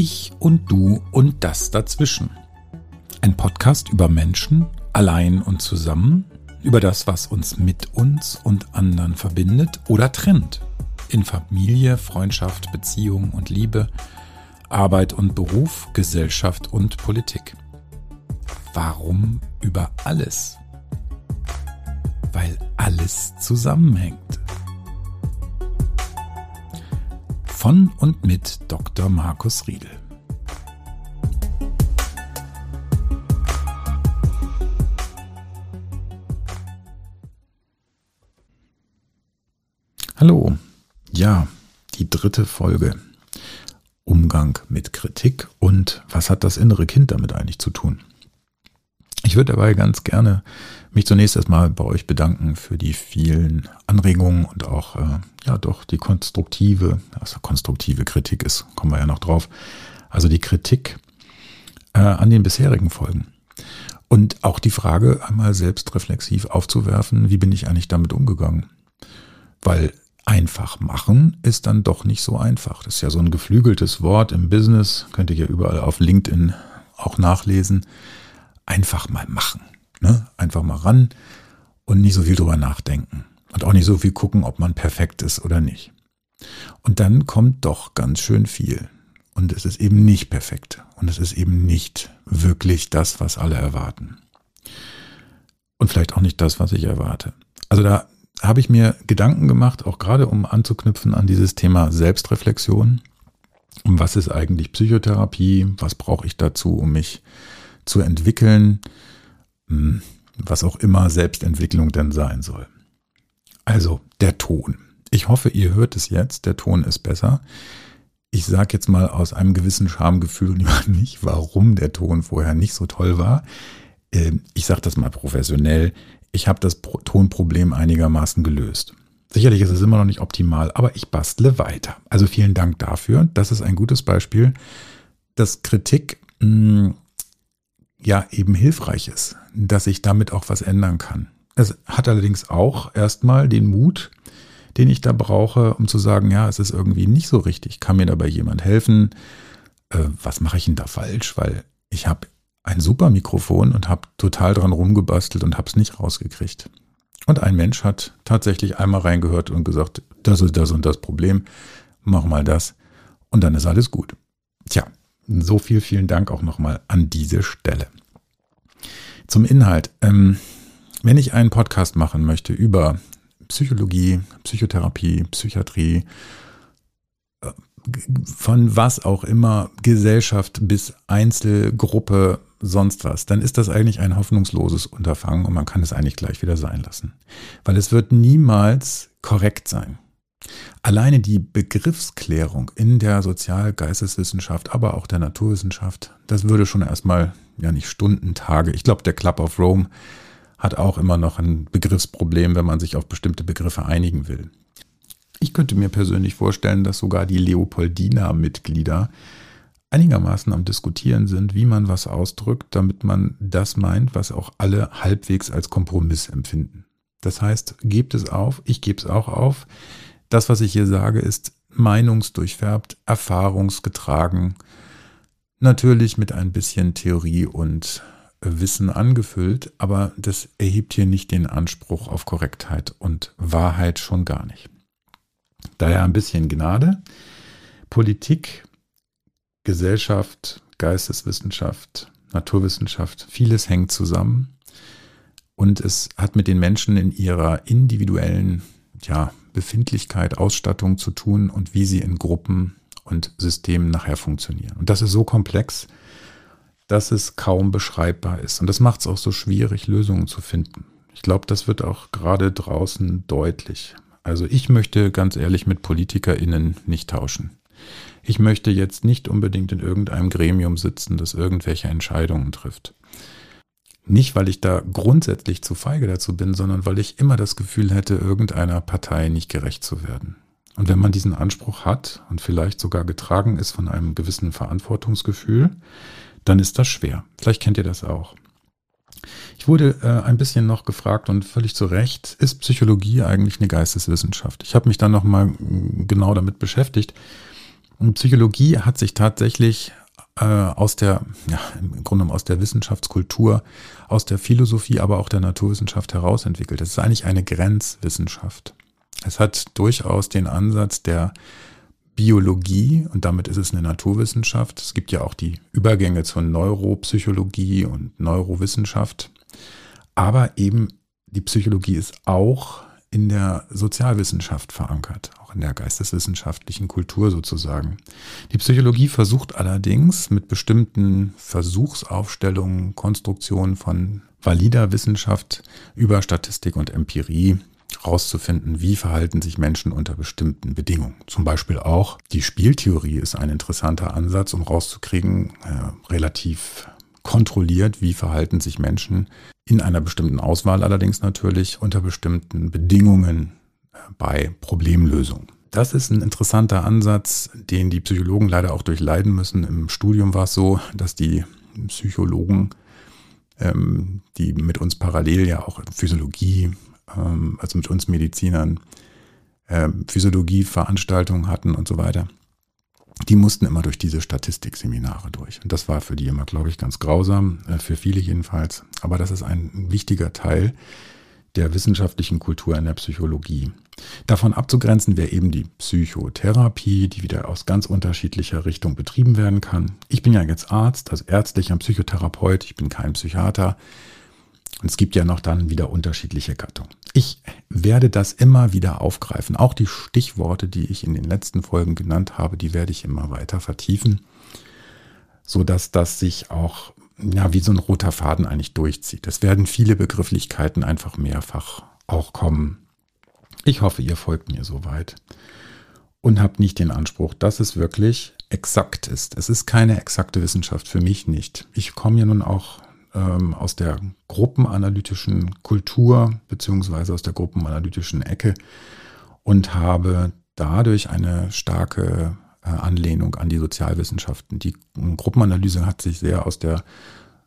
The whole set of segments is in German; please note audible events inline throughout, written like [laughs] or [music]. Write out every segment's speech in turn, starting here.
Ich und du und das dazwischen. Ein Podcast über Menschen, allein und zusammen, über das, was uns mit uns und anderen verbindet oder trennt. In Familie, Freundschaft, Beziehung und Liebe, Arbeit und Beruf, Gesellschaft und Politik. Warum über alles? Weil alles zusammenhängt. Von und mit Dr. Markus Riedel. Hallo, ja, die dritte Folge. Umgang mit Kritik und was hat das innere Kind damit eigentlich zu tun? Ich würde dabei ganz gerne mich zunächst erstmal bei euch bedanken für die vielen Anregungen und auch, äh, ja, doch die konstruktive, also konstruktive Kritik ist, kommen wir ja noch drauf. Also die Kritik äh, an den bisherigen Folgen. Und auch die Frage einmal selbstreflexiv aufzuwerfen, wie bin ich eigentlich damit umgegangen? Weil einfach machen ist dann doch nicht so einfach. Das ist ja so ein geflügeltes Wort im Business, könnt ihr ja überall auf LinkedIn auch nachlesen einfach mal machen. Ne? Einfach mal ran und nicht so viel drüber nachdenken. Und auch nicht so viel gucken, ob man perfekt ist oder nicht. Und dann kommt doch ganz schön viel. Und es ist eben nicht perfekt. Und es ist eben nicht wirklich das, was alle erwarten. Und vielleicht auch nicht das, was ich erwarte. Also da habe ich mir Gedanken gemacht, auch gerade um anzuknüpfen an dieses Thema Selbstreflexion. Um was ist eigentlich Psychotherapie? Was brauche ich dazu, um mich zu entwickeln, hm, was auch immer Selbstentwicklung denn sein soll. Also der Ton. Ich hoffe, ihr hört es jetzt. Der Ton ist besser. Ich sage jetzt mal aus einem gewissen Schamgefühl [laughs] nicht, warum der Ton vorher nicht so toll war. Ähm, ich sage das mal professionell. Ich habe das Tonproblem einigermaßen gelöst. Sicherlich ist es immer noch nicht optimal, aber ich bastle weiter. Also vielen Dank dafür. Das ist ein gutes Beispiel, dass Kritik hm, ja eben hilfreich ist, dass ich damit auch was ändern kann. Es hat allerdings auch erstmal den Mut, den ich da brauche, um zu sagen, ja, es ist irgendwie nicht so richtig. Kann mir dabei jemand helfen? Äh, was mache ich denn da falsch? Weil ich habe ein super Mikrofon und habe total dran rumgebastelt und habe es nicht rausgekriegt. Und ein Mensch hat tatsächlich einmal reingehört und gesagt, das ist das und das Problem, mach mal das und dann ist alles gut. Tja, so viel vielen Dank auch nochmal an diese Stelle. Zum Inhalt. Ähm, wenn ich einen Podcast machen möchte über Psychologie, Psychotherapie, Psychiatrie, äh, von was auch immer, Gesellschaft bis Einzelgruppe, sonst was, dann ist das eigentlich ein hoffnungsloses Unterfangen und man kann es eigentlich gleich wieder sein lassen. Weil es wird niemals korrekt sein. Alleine die Begriffsklärung in der Sozialgeisteswissenschaft, aber auch der Naturwissenschaft, das würde schon erstmal, ja nicht Stunden, Tage. Ich glaube, der Club of Rome hat auch immer noch ein Begriffsproblem, wenn man sich auf bestimmte Begriffe einigen will. Ich könnte mir persönlich vorstellen, dass sogar die Leopoldina-Mitglieder einigermaßen am Diskutieren sind, wie man was ausdrückt, damit man das meint, was auch alle halbwegs als Kompromiss empfinden. Das heißt, gebt es auf, ich gebe es auch auf. Das, was ich hier sage, ist meinungsdurchfärbt, erfahrungsgetragen, natürlich mit ein bisschen Theorie und Wissen angefüllt, aber das erhebt hier nicht den Anspruch auf Korrektheit und Wahrheit schon gar nicht. Daher ein bisschen Gnade. Politik, Gesellschaft, Geisteswissenschaft, Naturwissenschaft, vieles hängt zusammen und es hat mit den Menschen in ihrer individuellen ja, Befindlichkeit, Ausstattung zu tun und wie sie in Gruppen und Systemen nachher funktionieren. Und das ist so komplex, dass es kaum beschreibbar ist. Und das macht es auch so schwierig, Lösungen zu finden. Ich glaube, das wird auch gerade draußen deutlich. Also ich möchte ganz ehrlich mit PolitikerInnen nicht tauschen. Ich möchte jetzt nicht unbedingt in irgendeinem Gremium sitzen, das irgendwelche Entscheidungen trifft. Nicht, weil ich da grundsätzlich zu feige dazu bin, sondern weil ich immer das Gefühl hätte, irgendeiner Partei nicht gerecht zu werden. Und wenn man diesen Anspruch hat und vielleicht sogar getragen ist von einem gewissen Verantwortungsgefühl, dann ist das schwer. Vielleicht kennt ihr das auch. Ich wurde äh, ein bisschen noch gefragt und völlig zu Recht, ist Psychologie eigentlich eine Geisteswissenschaft? Ich habe mich dann nochmal mm, genau damit beschäftigt. Und Psychologie hat sich tatsächlich äh, aus der, ja, im Grunde aus der Wissenschaftskultur, aus der Philosophie, aber auch der Naturwissenschaft herausentwickelt. Es ist eigentlich eine Grenzwissenschaft. Es hat durchaus den Ansatz der Biologie und damit ist es eine Naturwissenschaft. Es gibt ja auch die Übergänge zur Neuropsychologie und Neurowissenschaft. Aber eben die Psychologie ist auch in der Sozialwissenschaft verankert, auch in der geisteswissenschaftlichen Kultur sozusagen. Die Psychologie versucht allerdings mit bestimmten Versuchsaufstellungen, Konstruktionen von valider Wissenschaft über Statistik und Empirie herauszufinden, wie verhalten sich Menschen unter bestimmten Bedingungen. Zum Beispiel auch die Spieltheorie ist ein interessanter Ansatz, um rauszukriegen, äh, relativ kontrolliert, wie verhalten sich Menschen in einer bestimmten Auswahl allerdings natürlich unter bestimmten Bedingungen äh, bei Problemlösung. Das ist ein interessanter Ansatz, den die Psychologen leider auch durchleiden müssen. Im Studium war es so, dass die Psychologen, ähm, die mit uns parallel ja auch Physiologie, ähm, also mit uns Medizinern, ähm, Physiologie-Veranstaltungen hatten und so weiter, die mussten immer durch diese Statistikseminare durch. Und das war für die immer, glaube ich, ganz grausam, äh, für viele jedenfalls. Aber das ist ein wichtiger Teil der wissenschaftlichen Kultur in der Psychologie. Davon abzugrenzen wäre eben die Psychotherapie, die wieder aus ganz unterschiedlicher Richtung betrieben werden kann. Ich bin ja jetzt Arzt, also ärztlicher Psychotherapeut, ich bin kein Psychiater. Und es gibt ja noch dann wieder unterschiedliche Gattungen. Ich werde das immer wieder aufgreifen. Auch die Stichworte, die ich in den letzten Folgen genannt habe, die werde ich immer weiter vertiefen, sodass das sich auch ja, wie so ein roter Faden eigentlich durchzieht. Es werden viele Begrifflichkeiten einfach mehrfach auch kommen. Ich hoffe, ihr folgt mir soweit und habt nicht den Anspruch, dass es wirklich exakt ist. Es ist keine exakte Wissenschaft, für mich nicht. Ich komme ja nun auch ähm, aus der gruppenanalytischen Kultur beziehungsweise aus der gruppenanalytischen Ecke und habe dadurch eine starke äh, Anlehnung an die Sozialwissenschaften. Die Gruppenanalyse hat sich sehr aus der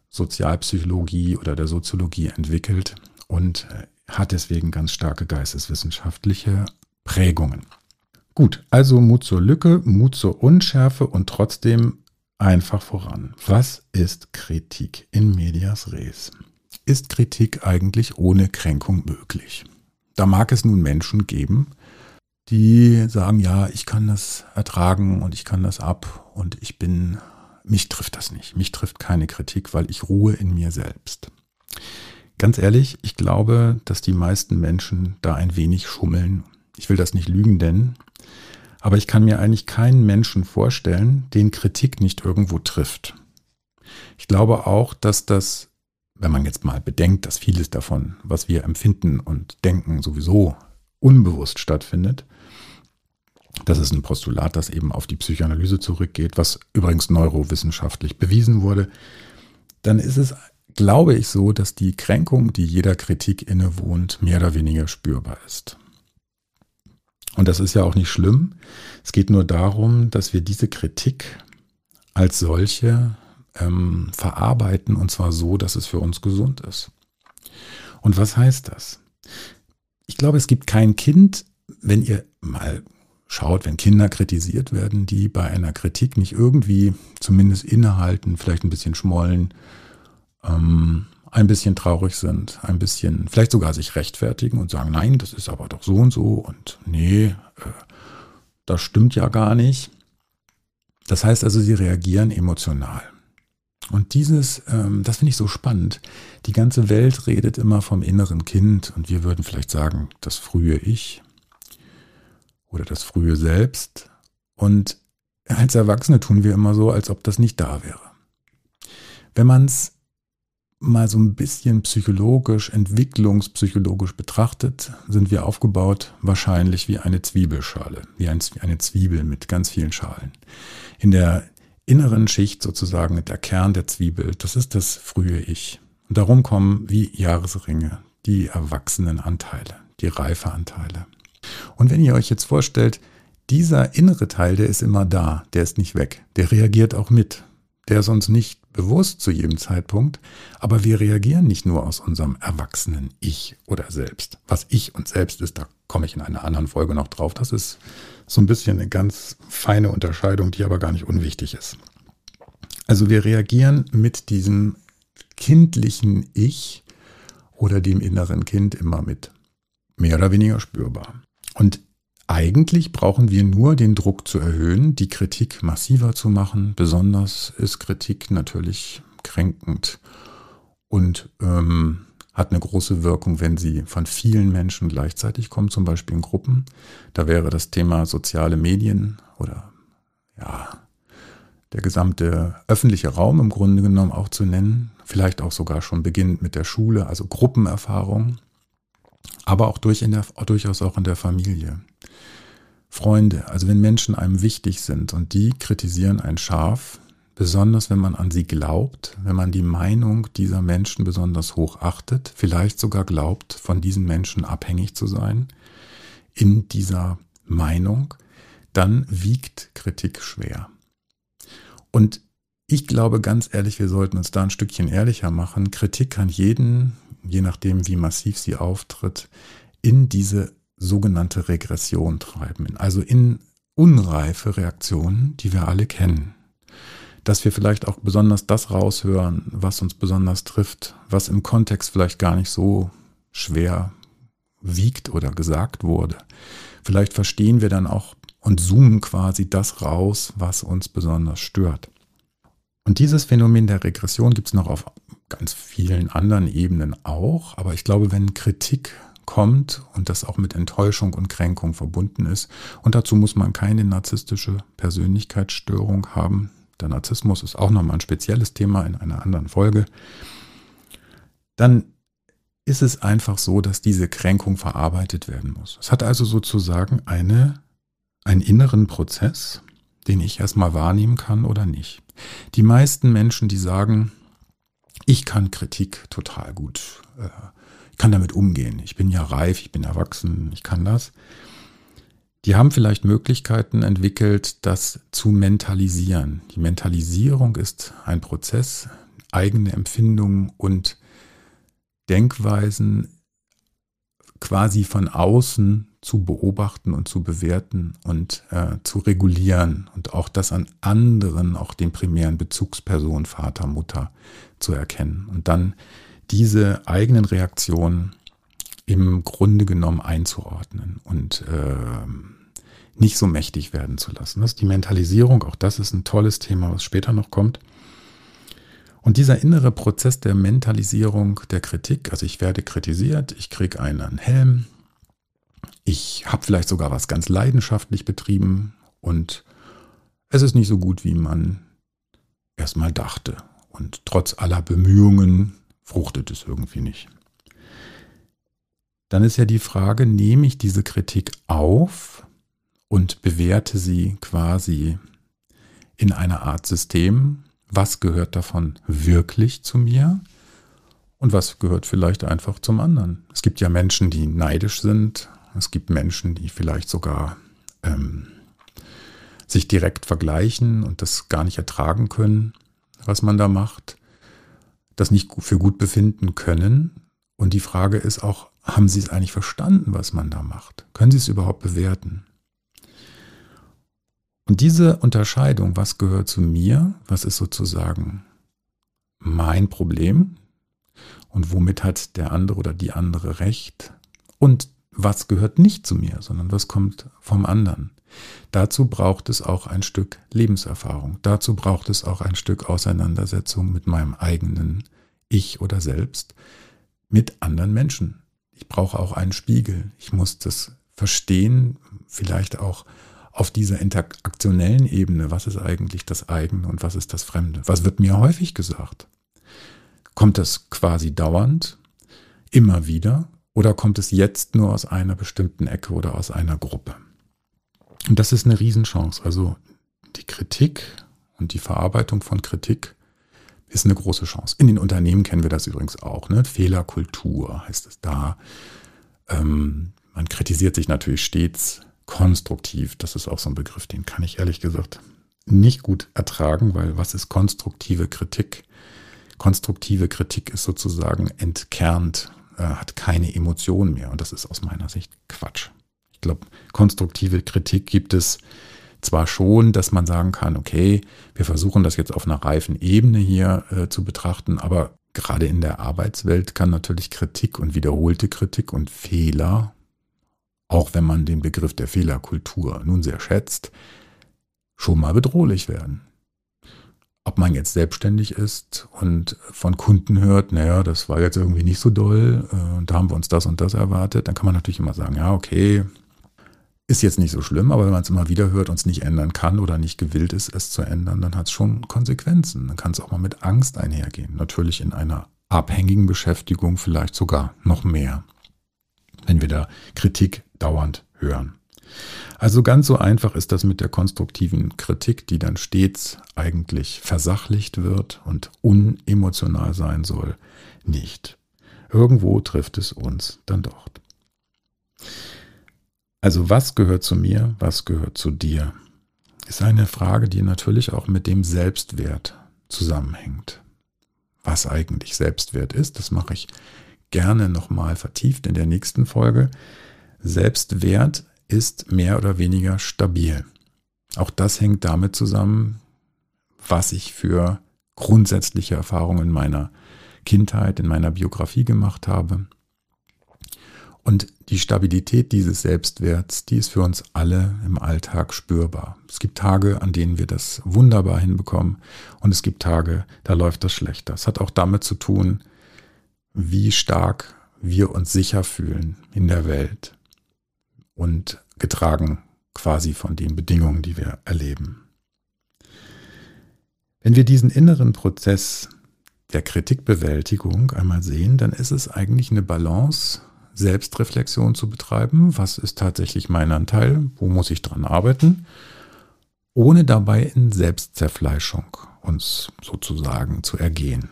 Sozialpsychologie oder der Soziologie entwickelt und äh, hat deswegen ganz starke geisteswissenschaftliche Prägungen. Gut, also Mut zur Lücke, Mut zur Unschärfe und trotzdem einfach voran. Was ist Kritik in medias res? Ist Kritik eigentlich ohne Kränkung möglich? Da mag es nun Menschen geben, die sagen, ja, ich kann das ertragen und ich kann das ab und ich bin, mich trifft das nicht. Mich trifft keine Kritik, weil ich ruhe in mir selbst. Ganz ehrlich, ich glaube, dass die meisten Menschen da ein wenig schummeln. Ich will das nicht lügen, denn aber ich kann mir eigentlich keinen Menschen vorstellen, den Kritik nicht irgendwo trifft. Ich glaube auch, dass das, wenn man jetzt mal bedenkt, dass vieles davon, was wir empfinden und denken, sowieso unbewusst stattfindet, das ist ein Postulat, das eben auf die Psychoanalyse zurückgeht, was übrigens neurowissenschaftlich bewiesen wurde, dann ist es, glaube ich, so, dass die Kränkung, die jeder Kritik innewohnt, mehr oder weniger spürbar ist. Und das ist ja auch nicht schlimm. Es geht nur darum, dass wir diese Kritik als solche ähm, verarbeiten und zwar so, dass es für uns gesund ist. Und was heißt das? Ich glaube, es gibt kein Kind, wenn ihr mal schaut, wenn Kinder kritisiert werden, die bei einer Kritik nicht irgendwie zumindest innehalten, vielleicht ein bisschen schmollen, ähm, ein bisschen traurig sind, ein bisschen, vielleicht sogar sich rechtfertigen und sagen, nein, das ist aber doch so und so und nee, äh, das stimmt ja gar nicht. Das heißt also, sie reagieren emotional. Und dieses, ähm, das finde ich so spannend. Die ganze Welt redet immer vom inneren Kind und wir würden vielleicht sagen, das frühe Ich oder das frühe Selbst. Und als Erwachsene tun wir immer so, als ob das nicht da wäre. Wenn man es mal so ein bisschen psychologisch, entwicklungspsychologisch betrachtet, sind wir aufgebaut wahrscheinlich wie eine Zwiebelschale, wie eine Zwiebel mit ganz vielen Schalen. In der inneren Schicht sozusagen der Kern der Zwiebel, das ist das frühe Ich. Und darum kommen wie Jahresringe die erwachsenen Anteile, die reife Anteile. Und wenn ihr euch jetzt vorstellt, dieser innere Teil, der ist immer da, der ist nicht weg, der reagiert auch mit, der ist uns nicht bewusst zu jedem Zeitpunkt, aber wir reagieren nicht nur aus unserem erwachsenen Ich oder Selbst. Was Ich und Selbst ist, da komme ich in einer anderen Folge noch drauf. Das ist so ein bisschen eine ganz feine Unterscheidung, die aber gar nicht unwichtig ist. Also wir reagieren mit diesem kindlichen Ich oder dem inneren Kind immer mit. Mehr oder weniger spürbar. Und eigentlich brauchen wir nur den Druck zu erhöhen, die Kritik massiver zu machen. Besonders ist Kritik natürlich kränkend und ähm, hat eine große Wirkung, wenn sie von vielen Menschen gleichzeitig kommt, zum Beispiel in Gruppen. Da wäre das Thema soziale Medien oder ja, der gesamte öffentliche Raum im Grunde genommen auch zu nennen. Vielleicht auch sogar schon beginnend mit der Schule, also Gruppenerfahrung, aber auch durch der, durchaus auch in der Familie. Freunde, also wenn Menschen einem wichtig sind und die kritisieren ein scharf, besonders wenn man an sie glaubt, wenn man die Meinung dieser Menschen besonders hoch achtet, vielleicht sogar glaubt, von diesen Menschen abhängig zu sein, in dieser Meinung, dann wiegt Kritik schwer. Und ich glaube ganz ehrlich, wir sollten uns da ein Stückchen ehrlicher machen. Kritik kann jeden, je nachdem wie massiv sie auftritt, in diese sogenannte Regression treiben, also in unreife Reaktionen, die wir alle kennen dass wir vielleicht auch besonders das raushören, was uns besonders trifft, was im Kontext vielleicht gar nicht so schwer wiegt oder gesagt wurde. Vielleicht verstehen wir dann auch und zoomen quasi das raus, was uns besonders stört. Und dieses Phänomen der Regression gibt es noch auf ganz vielen anderen Ebenen auch, aber ich glaube, wenn Kritik kommt und das auch mit Enttäuschung und Kränkung verbunden ist, und dazu muss man keine narzisstische Persönlichkeitsstörung haben, der Narzissmus ist auch nochmal ein spezielles Thema in einer anderen Folge. Dann ist es einfach so, dass diese Kränkung verarbeitet werden muss. Es hat also sozusagen eine, einen inneren Prozess, den ich erstmal wahrnehmen kann oder nicht. Die meisten Menschen, die sagen, ich kann Kritik total gut, äh, kann damit umgehen, ich bin ja reif, ich bin erwachsen, ich kann das, die haben vielleicht Möglichkeiten entwickelt, das zu mentalisieren. Die Mentalisierung ist ein Prozess, eigene Empfindungen und Denkweisen quasi von außen zu beobachten und zu bewerten und äh, zu regulieren und auch das an anderen, auch den primären Bezugspersonen, Vater, Mutter zu erkennen. Und dann diese eigenen Reaktionen im Grunde genommen einzuordnen und äh, nicht so mächtig werden zu lassen. Das ist die Mentalisierung, auch das ist ein tolles Thema, was später noch kommt. Und dieser innere Prozess der Mentalisierung der Kritik, also ich werde kritisiert, ich kriege einen Helm, ich habe vielleicht sogar was ganz leidenschaftlich betrieben und es ist nicht so gut, wie man erstmal dachte. Und trotz aller Bemühungen fruchtet es irgendwie nicht. Dann ist ja die Frage, nehme ich diese Kritik auf und bewerte sie quasi in einer Art System, was gehört davon wirklich zu mir? Und was gehört vielleicht einfach zum anderen. Es gibt ja Menschen, die neidisch sind, es gibt Menschen, die vielleicht sogar ähm, sich direkt vergleichen und das gar nicht ertragen können, was man da macht, das nicht für gut befinden können. Und die Frage ist auch, haben Sie es eigentlich verstanden, was man da macht? Können Sie es überhaupt bewerten? Und diese Unterscheidung, was gehört zu mir, was ist sozusagen mein Problem und womit hat der andere oder die andere recht und was gehört nicht zu mir, sondern was kommt vom anderen. Dazu braucht es auch ein Stück Lebenserfahrung. Dazu braucht es auch ein Stück Auseinandersetzung mit meinem eigenen Ich oder Selbst, mit anderen Menschen. Ich brauche auch einen Spiegel. Ich muss das verstehen, vielleicht auch auf dieser interaktionellen Ebene. Was ist eigentlich das eigene und was ist das Fremde? Was wird mir häufig gesagt? Kommt das quasi dauernd, immer wieder, oder kommt es jetzt nur aus einer bestimmten Ecke oder aus einer Gruppe? Und das ist eine Riesenchance. Also die Kritik und die Verarbeitung von Kritik ist eine große Chance. In den Unternehmen kennen wir das übrigens auch. Ne? Fehlerkultur heißt es da. Ähm, man kritisiert sich natürlich stets konstruktiv. Das ist auch so ein Begriff, den kann ich ehrlich gesagt nicht gut ertragen, weil was ist konstruktive Kritik? Konstruktive Kritik ist sozusagen entkernt, äh, hat keine Emotion mehr und das ist aus meiner Sicht Quatsch. Ich glaube, konstruktive Kritik gibt es zwar schon, dass man sagen kann, okay, wir versuchen das jetzt auf einer reifen Ebene hier äh, zu betrachten, aber gerade in der Arbeitswelt kann natürlich Kritik und wiederholte Kritik und Fehler, auch wenn man den Begriff der Fehlerkultur nun sehr schätzt, schon mal bedrohlich werden. Ob man jetzt selbstständig ist und von Kunden hört, naja, das war jetzt irgendwie nicht so doll, äh, da haben wir uns das und das erwartet, dann kann man natürlich immer sagen, ja, okay, ist jetzt nicht so schlimm, aber wenn man es immer wieder hört und es nicht ändern kann oder nicht gewillt ist, es zu ändern, dann hat es schon Konsequenzen. Dann kann es auch mal mit Angst einhergehen. Natürlich in einer abhängigen Beschäftigung vielleicht sogar noch mehr, wenn wir da Kritik dauernd hören. Also ganz so einfach ist das mit der konstruktiven Kritik, die dann stets eigentlich versachlicht wird und unemotional sein soll, nicht. Irgendwo trifft es uns dann doch. Also was gehört zu mir, was gehört zu dir? Ist eine Frage, die natürlich auch mit dem Selbstwert zusammenhängt. Was eigentlich Selbstwert ist, das mache ich gerne nochmal vertieft in der nächsten Folge. Selbstwert ist mehr oder weniger stabil. Auch das hängt damit zusammen, was ich für grundsätzliche Erfahrungen in meiner Kindheit, in meiner Biografie gemacht habe, und die Stabilität dieses Selbstwerts, die ist für uns alle im Alltag spürbar. Es gibt Tage, an denen wir das wunderbar hinbekommen und es gibt Tage, da läuft das schlechter. Es hat auch damit zu tun, wie stark wir uns sicher fühlen in der Welt und getragen quasi von den Bedingungen, die wir erleben. Wenn wir diesen inneren Prozess der Kritikbewältigung einmal sehen, dann ist es eigentlich eine Balance Selbstreflexion zu betreiben. Was ist tatsächlich mein Anteil? Wo muss ich dran arbeiten? Ohne dabei in Selbstzerfleischung uns sozusagen zu ergehen.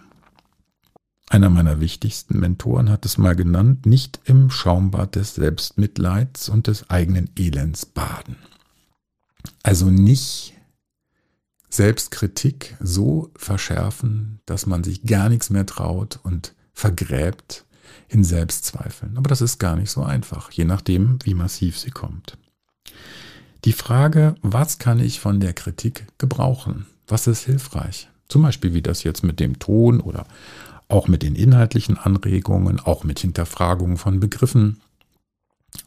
Einer meiner wichtigsten Mentoren hat es mal genannt, nicht im Schaumbad des Selbstmitleids und des eigenen Elends baden. Also nicht Selbstkritik so verschärfen, dass man sich gar nichts mehr traut und vergräbt in Selbstzweifeln. Aber das ist gar nicht so einfach, je nachdem, wie massiv sie kommt. Die Frage, was kann ich von der Kritik gebrauchen? Was ist hilfreich? Zum Beispiel wie das jetzt mit dem Ton oder auch mit den inhaltlichen Anregungen, auch mit Hinterfragungen von Begriffen,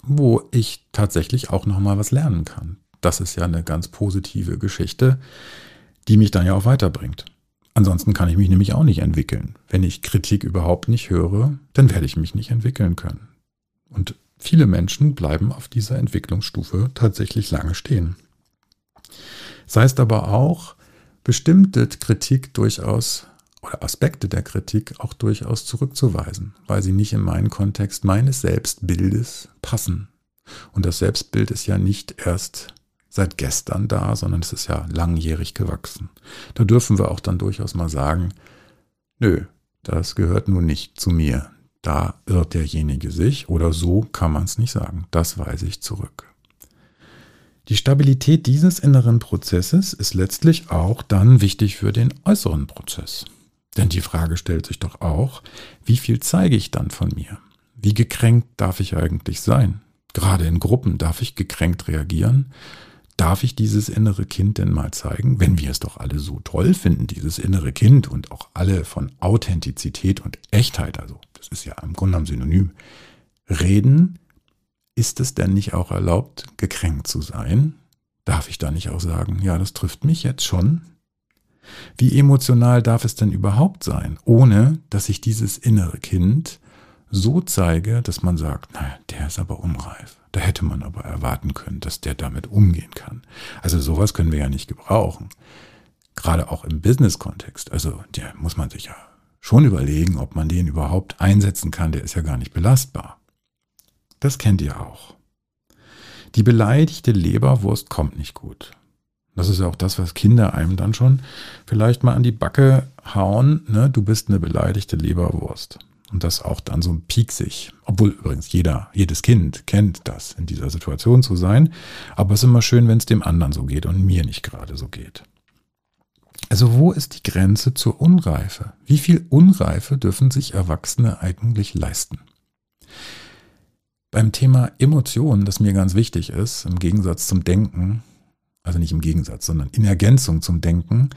wo ich tatsächlich auch nochmal was lernen kann. Das ist ja eine ganz positive Geschichte, die mich dann ja auch weiterbringt. Ansonsten kann ich mich nämlich auch nicht entwickeln. Wenn ich Kritik überhaupt nicht höre, dann werde ich mich nicht entwickeln können. Und viele Menschen bleiben auf dieser Entwicklungsstufe tatsächlich lange stehen. Das heißt aber auch, bestimmte Kritik durchaus oder Aspekte der Kritik auch durchaus zurückzuweisen, weil sie nicht in meinen Kontext meines Selbstbildes passen. Und das Selbstbild ist ja nicht erst seit gestern da, sondern es ist ja langjährig gewachsen. Da dürfen wir auch dann durchaus mal sagen, nö, das gehört nun nicht zu mir. Da irrt derjenige sich oder so kann man es nicht sagen. Das weise ich zurück. Die Stabilität dieses inneren Prozesses ist letztlich auch dann wichtig für den äußeren Prozess. Denn die Frage stellt sich doch auch, wie viel zeige ich dann von mir? Wie gekränkt darf ich eigentlich sein? Gerade in Gruppen darf ich gekränkt reagieren? Darf ich dieses innere Kind denn mal zeigen? Wenn wir es doch alle so toll finden, dieses innere Kind und auch alle von Authentizität und Echtheit, also das ist ja im Grunde ein Synonym, reden, ist es denn nicht auch erlaubt, gekränkt zu sein? Darf ich da nicht auch sagen, ja, das trifft mich jetzt schon? Wie emotional darf es denn überhaupt sein, ohne dass ich dieses innere Kind so zeige, dass man sagt, naja, der ist aber unreif. Da hätte man aber erwarten können, dass der damit umgehen kann. Also sowas können wir ja nicht gebrauchen. Gerade auch im Business-Kontext. Also der muss man sich ja schon überlegen, ob man den überhaupt einsetzen kann. Der ist ja gar nicht belastbar. Das kennt ihr auch. Die beleidigte Leberwurst kommt nicht gut. Das ist ja auch das, was Kinder einem dann schon vielleicht mal an die Backe hauen. Ne? Du bist eine beleidigte Leberwurst. Und das auch dann so pieksig. Obwohl übrigens jeder, jedes Kind kennt das, in dieser Situation zu sein. Aber es ist immer schön, wenn es dem anderen so geht und mir nicht gerade so geht. Also wo ist die Grenze zur Unreife? Wie viel Unreife dürfen sich Erwachsene eigentlich leisten? Beim Thema Emotionen, das mir ganz wichtig ist, im Gegensatz zum Denken, also nicht im Gegensatz, sondern in Ergänzung zum Denken,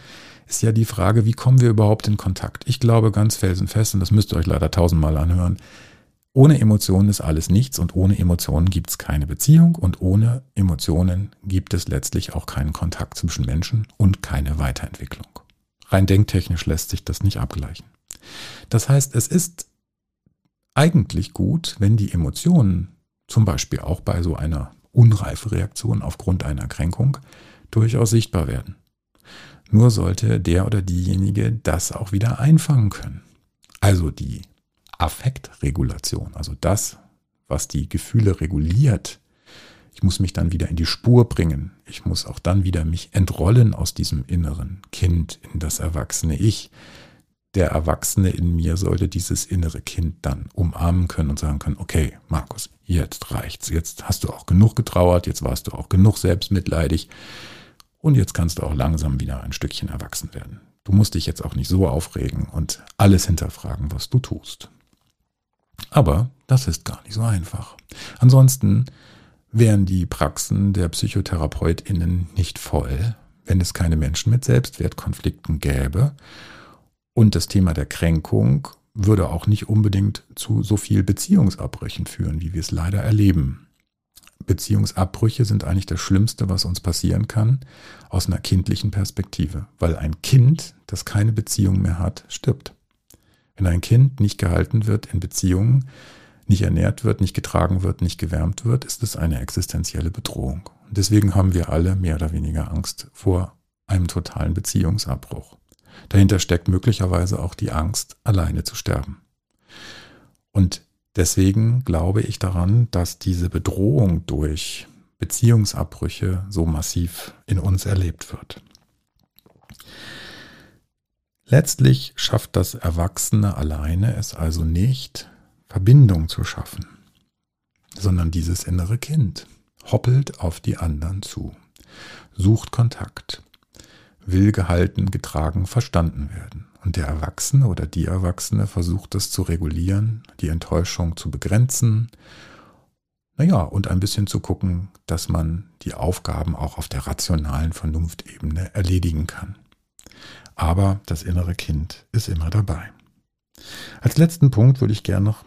ist ja die Frage, wie kommen wir überhaupt in Kontakt? Ich glaube ganz felsenfest, und das müsst ihr euch leider tausendmal anhören, ohne Emotionen ist alles nichts und ohne Emotionen gibt es keine Beziehung und ohne Emotionen gibt es letztlich auch keinen Kontakt zwischen Menschen und keine Weiterentwicklung. Rein denktechnisch lässt sich das nicht abgleichen. Das heißt, es ist eigentlich gut, wenn die Emotionen, zum Beispiel auch bei so einer unreife Reaktion aufgrund einer Kränkung, durchaus sichtbar werden. Nur sollte der oder diejenige das auch wieder einfangen können. Also die Affektregulation, also das, was die Gefühle reguliert. Ich muss mich dann wieder in die Spur bringen. Ich muss auch dann wieder mich entrollen aus diesem inneren Kind in das erwachsene Ich. Der Erwachsene in mir sollte dieses innere Kind dann umarmen können und sagen können, okay, Markus, jetzt reicht's. Jetzt hast du auch genug getrauert, jetzt warst du auch genug selbstmitleidig und jetzt kannst du auch langsam wieder ein Stückchen erwachsen werden. Du musst dich jetzt auch nicht so aufregen und alles hinterfragen, was du tust. Aber das ist gar nicht so einfach. Ansonsten wären die Praxen der PsychotherapeutInnen nicht voll, wenn es keine Menschen mit Selbstwertkonflikten gäbe. Und das Thema der Kränkung würde auch nicht unbedingt zu so viel Beziehungsabbrüchen führen, wie wir es leider erleben. Beziehungsabbrüche sind eigentlich das Schlimmste, was uns passieren kann, aus einer kindlichen Perspektive, weil ein Kind, das keine Beziehung mehr hat, stirbt. Wenn ein Kind nicht gehalten wird in Beziehungen, nicht ernährt wird, nicht getragen wird, nicht gewärmt wird, ist es eine existenzielle Bedrohung. Und deswegen haben wir alle mehr oder weniger Angst vor einem totalen Beziehungsabbruch. Dahinter steckt möglicherweise auch die Angst, alleine zu sterben. Und deswegen glaube ich daran, dass diese Bedrohung durch Beziehungsabbrüche so massiv in uns erlebt wird. Letztlich schafft das Erwachsene alleine es also nicht, Verbindung zu schaffen, sondern dieses innere Kind hoppelt auf die anderen zu, sucht Kontakt, will gehalten, getragen, verstanden werden. Und der Erwachsene oder die Erwachsene versucht das zu regulieren, die Enttäuschung zu begrenzen, naja, und ein bisschen zu gucken, dass man die Aufgaben auch auf der rationalen Vernunftebene erledigen kann aber das innere Kind ist immer dabei. Als letzten Punkt würde ich gerne noch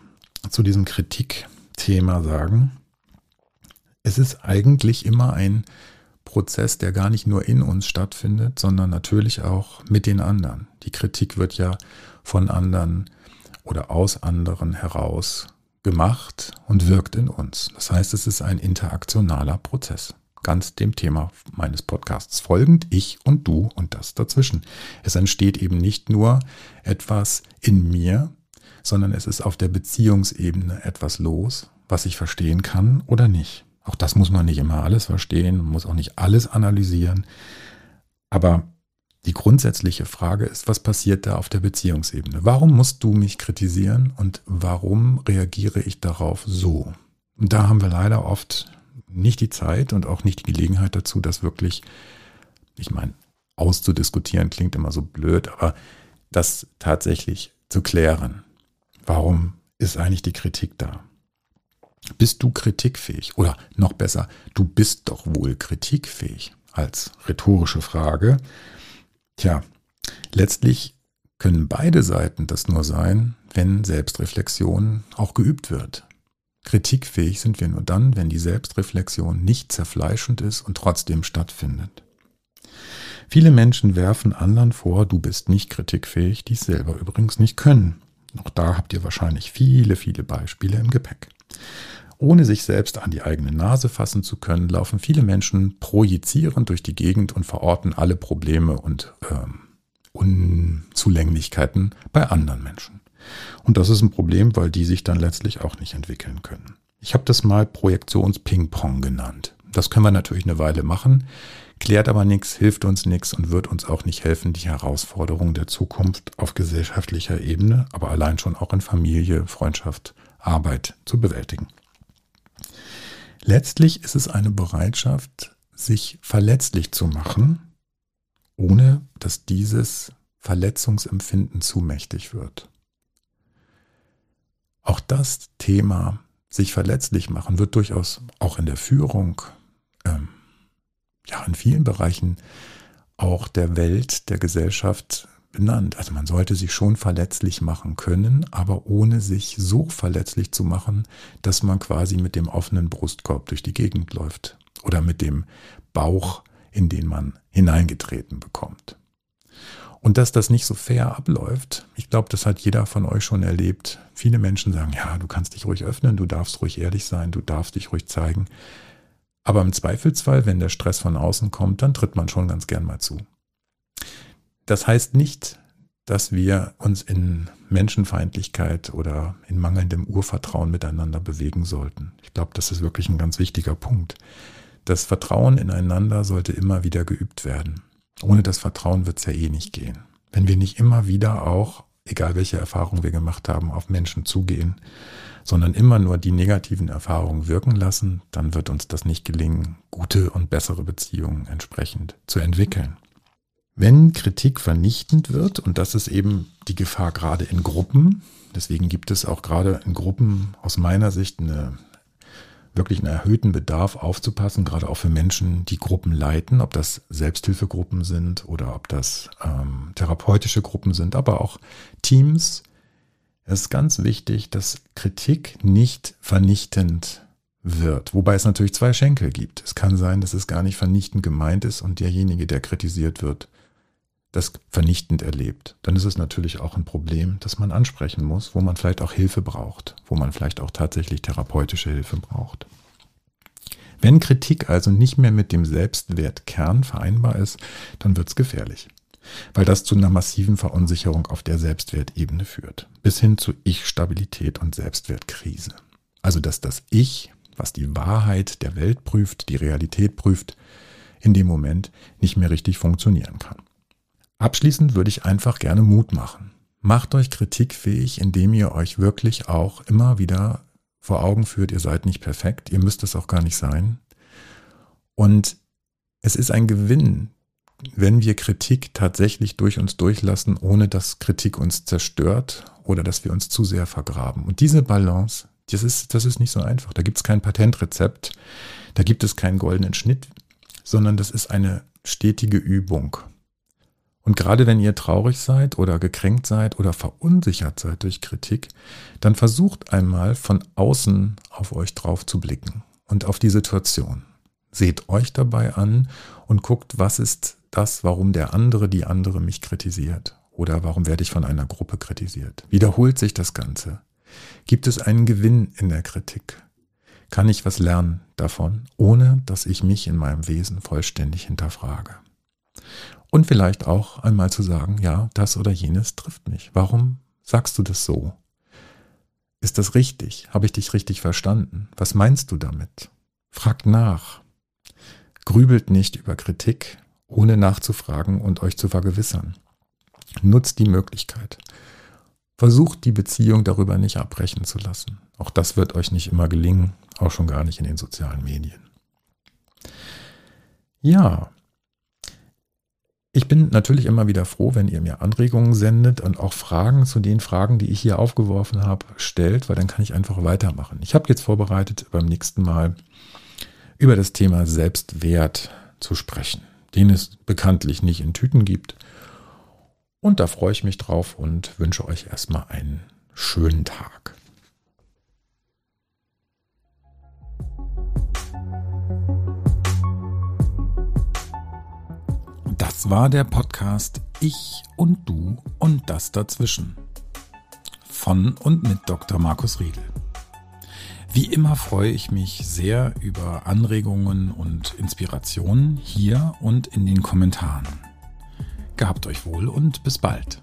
zu diesem Kritikthema sagen, es ist eigentlich immer ein Prozess, der gar nicht nur in uns stattfindet, sondern natürlich auch mit den anderen. Die Kritik wird ja von anderen oder aus anderen heraus gemacht und wirkt in uns. Das heißt, es ist ein interaktionaler Prozess ganz dem Thema meines Podcasts folgend, ich und du und das dazwischen. Es entsteht eben nicht nur etwas in mir, sondern es ist auf der Beziehungsebene etwas los, was ich verstehen kann oder nicht. Auch das muss man nicht immer alles verstehen, muss auch nicht alles analysieren. Aber die grundsätzliche Frage ist, was passiert da auf der Beziehungsebene? Warum musst du mich kritisieren und warum reagiere ich darauf so? Und da haben wir leider oft nicht die Zeit und auch nicht die Gelegenheit dazu, das wirklich, ich meine, auszudiskutieren klingt immer so blöd, aber das tatsächlich zu klären. Warum ist eigentlich die Kritik da? Bist du kritikfähig? Oder noch besser, du bist doch wohl kritikfähig als rhetorische Frage. Tja, letztlich können beide Seiten das nur sein, wenn Selbstreflexion auch geübt wird. Kritikfähig sind wir nur dann, wenn die Selbstreflexion nicht zerfleischend ist und trotzdem stattfindet. Viele Menschen werfen anderen vor, du bist nicht kritikfähig, die es selber übrigens nicht können. Auch da habt ihr wahrscheinlich viele, viele Beispiele im Gepäck. Ohne sich selbst an die eigene Nase fassen zu können, laufen viele Menschen projizierend durch die Gegend und verorten alle Probleme und ähm, Unzulänglichkeiten bei anderen Menschen. Und das ist ein Problem, weil die sich dann letztlich auch nicht entwickeln können. Ich habe das mal Projektions-Ping-Pong genannt. Das können wir natürlich eine Weile machen, klärt aber nichts, hilft uns nichts und wird uns auch nicht helfen, die Herausforderungen der Zukunft auf gesellschaftlicher Ebene, aber allein schon auch in Familie, Freundschaft, Arbeit zu bewältigen. Letztlich ist es eine Bereitschaft, sich verletzlich zu machen, ohne dass dieses Verletzungsempfinden zu mächtig wird. Auch das Thema sich verletzlich machen wird durchaus auch in der Führung, ähm, ja, in vielen Bereichen auch der Welt, der Gesellschaft benannt. Also man sollte sich schon verletzlich machen können, aber ohne sich so verletzlich zu machen, dass man quasi mit dem offenen Brustkorb durch die Gegend läuft oder mit dem Bauch, in den man hineingetreten bekommt. Und dass das nicht so fair abläuft, ich glaube, das hat jeder von euch schon erlebt. Viele Menschen sagen, ja, du kannst dich ruhig öffnen, du darfst ruhig ehrlich sein, du darfst dich ruhig zeigen. Aber im Zweifelsfall, wenn der Stress von außen kommt, dann tritt man schon ganz gern mal zu. Das heißt nicht, dass wir uns in Menschenfeindlichkeit oder in mangelndem Urvertrauen miteinander bewegen sollten. Ich glaube, das ist wirklich ein ganz wichtiger Punkt. Das Vertrauen ineinander sollte immer wieder geübt werden. Ohne das Vertrauen wird es ja eh nicht gehen. Wenn wir nicht immer wieder auch, egal welche Erfahrungen wir gemacht haben, auf Menschen zugehen, sondern immer nur die negativen Erfahrungen wirken lassen, dann wird uns das nicht gelingen, gute und bessere Beziehungen entsprechend zu entwickeln. Wenn Kritik vernichtend wird, und das ist eben die Gefahr gerade in Gruppen, deswegen gibt es auch gerade in Gruppen aus meiner Sicht eine wirklich einen erhöhten Bedarf aufzupassen, gerade auch für Menschen, die Gruppen leiten, ob das Selbsthilfegruppen sind oder ob das ähm, therapeutische Gruppen sind, aber auch Teams. Es ist ganz wichtig, dass Kritik nicht vernichtend wird, wobei es natürlich zwei Schenkel gibt. Es kann sein, dass es gar nicht vernichtend gemeint ist und derjenige, der kritisiert wird, das vernichtend erlebt, dann ist es natürlich auch ein Problem, das man ansprechen muss, wo man vielleicht auch Hilfe braucht, wo man vielleicht auch tatsächlich therapeutische Hilfe braucht. Wenn Kritik also nicht mehr mit dem Selbstwertkern vereinbar ist, dann wird es gefährlich, weil das zu einer massiven Verunsicherung auf der Selbstwertebene führt, bis hin zu Ich-Stabilität und Selbstwertkrise. Also dass das Ich, was die Wahrheit der Welt prüft, die Realität prüft, in dem Moment nicht mehr richtig funktionieren kann. Abschließend würde ich einfach gerne Mut machen. Macht euch kritikfähig, indem ihr euch wirklich auch immer wieder vor Augen führt, ihr seid nicht perfekt, ihr müsst es auch gar nicht sein. Und es ist ein Gewinn, wenn wir Kritik tatsächlich durch uns durchlassen, ohne dass Kritik uns zerstört oder dass wir uns zu sehr vergraben. Und diese Balance, das ist, das ist nicht so einfach. Da gibt es kein Patentrezept, da gibt es keinen goldenen Schnitt, sondern das ist eine stetige Übung. Und gerade wenn ihr traurig seid oder gekränkt seid oder verunsichert seid durch Kritik, dann versucht einmal von außen auf euch drauf zu blicken und auf die Situation. Seht euch dabei an und guckt, was ist das, warum der andere, die andere mich kritisiert oder warum werde ich von einer Gruppe kritisiert. Wiederholt sich das Ganze? Gibt es einen Gewinn in der Kritik? Kann ich was lernen davon, ohne dass ich mich in meinem Wesen vollständig hinterfrage? Und vielleicht auch einmal zu sagen, ja, das oder jenes trifft mich. Warum sagst du das so? Ist das richtig? Habe ich dich richtig verstanden? Was meinst du damit? Fragt nach. Grübelt nicht über Kritik, ohne nachzufragen und euch zu vergewissern. Nutzt die Möglichkeit. Versucht die Beziehung darüber nicht abbrechen zu lassen. Auch das wird euch nicht immer gelingen, auch schon gar nicht in den sozialen Medien. Ja, ich bin natürlich immer wieder froh, wenn ihr mir Anregungen sendet und auch Fragen zu den Fragen, die ich hier aufgeworfen habe, stellt, weil dann kann ich einfach weitermachen. Ich habe jetzt vorbereitet, beim nächsten Mal über das Thema Selbstwert zu sprechen, den es bekanntlich nicht in Tüten gibt. Und da freue ich mich drauf und wünsche euch erstmal einen schönen Tag. Das war der Podcast Ich und Du und das dazwischen. Von und mit Dr. Markus Riedel. Wie immer freue ich mich sehr über Anregungen und Inspirationen hier und in den Kommentaren. Gehabt euch wohl und bis bald.